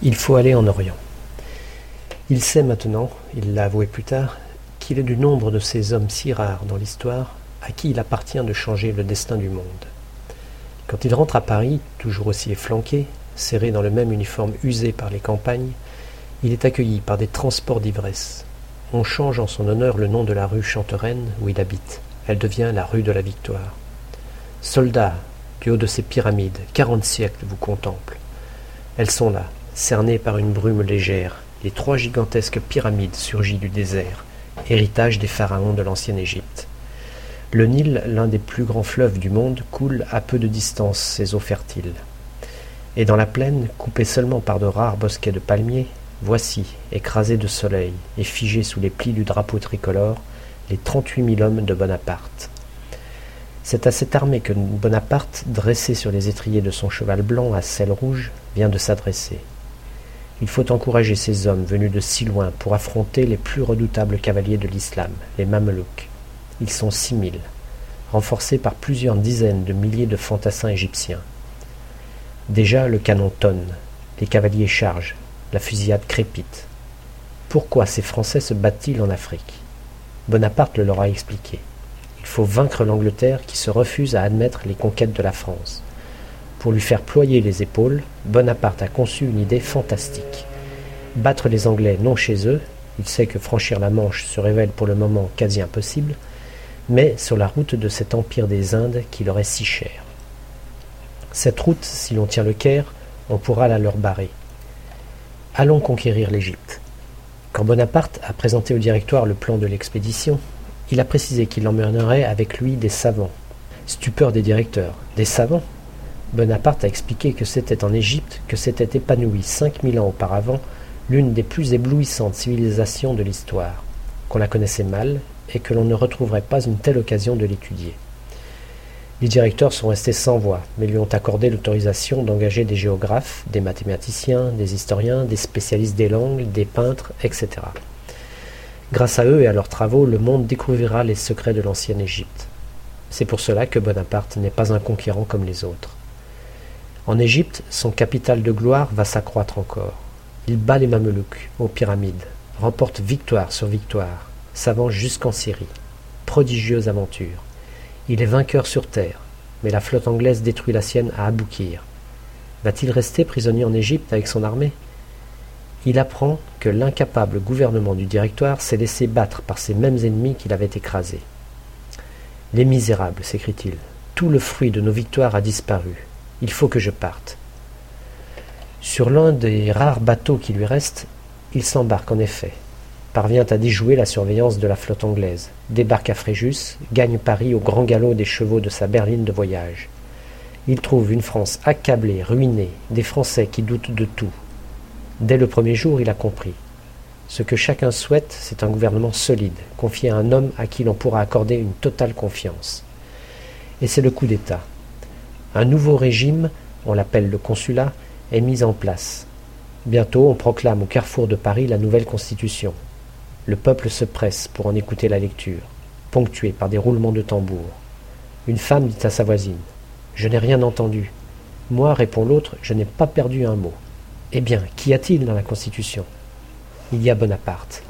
Il faut aller en Orient. Il sait maintenant, il l'a avoué plus tard, qu'il est du nombre de ces hommes si rares dans l'histoire à qui il appartient de changer le destin du monde. Quand il rentre à Paris, toujours aussi efflanqué, serré dans le même uniforme usé par les campagnes, il est accueilli par des transports d'ivresse. On change en son honneur le nom de la rue Chanterenne où il habite. Elle devient la rue de la Victoire. Soldats, du haut de ces pyramides, quarante siècles vous contemplent. Elles sont là, cernées par une brume légère, les trois gigantesques pyramides surgies du désert, héritage des pharaons de l'ancienne Égypte. Le Nil, l'un des plus grands fleuves du monde, coule à peu de distance ses eaux fertiles. Et dans la plaine, coupée seulement par de rares bosquets de palmiers, voici, écrasés de soleil et figés sous les plis du drapeau tricolore, les trente-huit mille hommes de Bonaparte. C'est à cette armée que Bonaparte, dressé sur les étriers de son cheval blanc à selle rouge, vient de s'adresser. Il faut encourager ces hommes venus de si loin pour affronter les plus redoutables cavaliers de l'islam, les Mamelouks. Ils sont six mille, renforcés par plusieurs dizaines de milliers de fantassins égyptiens. Déjà le canon tonne, les cavaliers chargent, la fusillade crépite. Pourquoi ces Français se battent-ils en Afrique? Bonaparte le leur a expliqué. Il faut vaincre l'Angleterre qui se refuse à admettre les conquêtes de la France. Pour lui faire ployer les épaules, Bonaparte a conçu une idée fantastique. Battre les Anglais non chez eux, il sait que franchir la Manche se révèle pour le moment quasi impossible, mais sur la route de cet empire des Indes qui leur est si cher. Cette route, si l'on tient le Caire, on pourra la leur barrer. Allons conquérir l'Égypte. Quand Bonaparte a présenté au directoire le plan de l'expédition, il a précisé qu'il emmènerait avec lui des savants. Stupeur des directeurs. Des savants Bonaparte a expliqué que c'était en Égypte que s'était épanouie cinq mille ans auparavant l'une des plus éblouissantes civilisations de l'histoire, qu'on la connaissait mal et que l'on ne retrouverait pas une telle occasion de l'étudier. Les directeurs sont restés sans voix, mais lui ont accordé l'autorisation d'engager des géographes, des mathématiciens, des historiens, des spécialistes des langues, des peintres, etc. Grâce à eux et à leurs travaux, le monde découvrira les secrets de l'ancienne Égypte. C'est pour cela que Bonaparte n'est pas un conquérant comme les autres. En Égypte, son capital de gloire va s'accroître encore. Il bat les Mamelouks aux pyramides, remporte victoire sur victoire, s'avance jusqu'en Syrie. Prodigieuse aventure. Il est vainqueur sur terre, mais la flotte anglaise détruit la sienne à Aboukir. Va-t-il rester prisonnier en Égypte avec son armée? Il apprend que l'incapable gouvernement du Directoire s'est laissé battre par ces mêmes ennemis qu'il avait écrasés. Les misérables, s'écrie-t-il, tout le fruit de nos victoires a disparu. Il faut que je parte. Sur l'un des rares bateaux qui lui restent, il s'embarque en effet, parvient à déjouer la surveillance de la flotte anglaise, débarque à Fréjus, gagne Paris au grand galop des chevaux de sa berline de voyage. Il trouve une France accablée, ruinée, des Français qui doutent de tout. Dès le premier jour, il a compris. Ce que chacun souhaite, c'est un gouvernement solide, confié à un homme à qui l'on pourra accorder une totale confiance. Et c'est le coup d'État. Un nouveau régime, on l'appelle le consulat, est mis en place. Bientôt on proclame au carrefour de Paris la nouvelle constitution. Le peuple se presse pour en écouter la lecture, ponctuée par des roulements de tambour. Une femme dit à sa voisine Je n'ai rien entendu. Moi, répond l'autre, je n'ai pas perdu un mot. Eh bien, qu'y a-t-il dans la Constitution? Il y a Bonaparte.